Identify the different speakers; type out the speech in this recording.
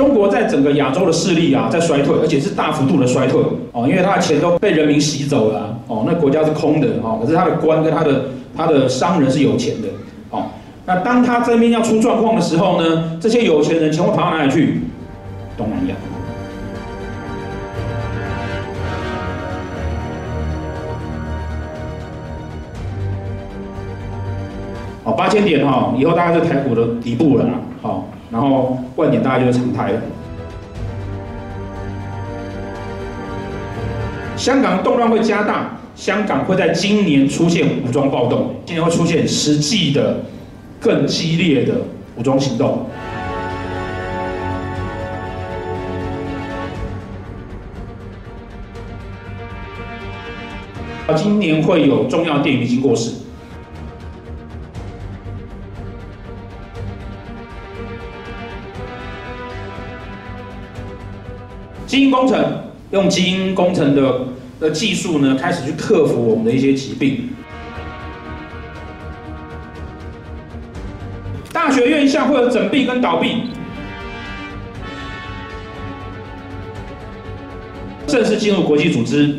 Speaker 1: 中国在整个亚洲的势力啊，在衰退，而且是大幅度的衰退哦，因为他的钱都被人民洗走了哦，那国家是空的哦，可是他的官跟他的他的商人是有钱的哦。那当他这边要出状况的时候呢，这些有钱人全部跑到哪里去？东南亚。好，八千点哈，以后大概是台股的底部了，好，然后万点大概就是常态了。香港动乱会加大，香港会在今年出现武装暴动，今年会出现实际的。更激烈的武装行动。今年会有重要电影明星过世。基因工程用基因工程的的技术呢，开始去克服我们的一些疾病。大学院校会有整闭跟倒闭，正式进入国际组织。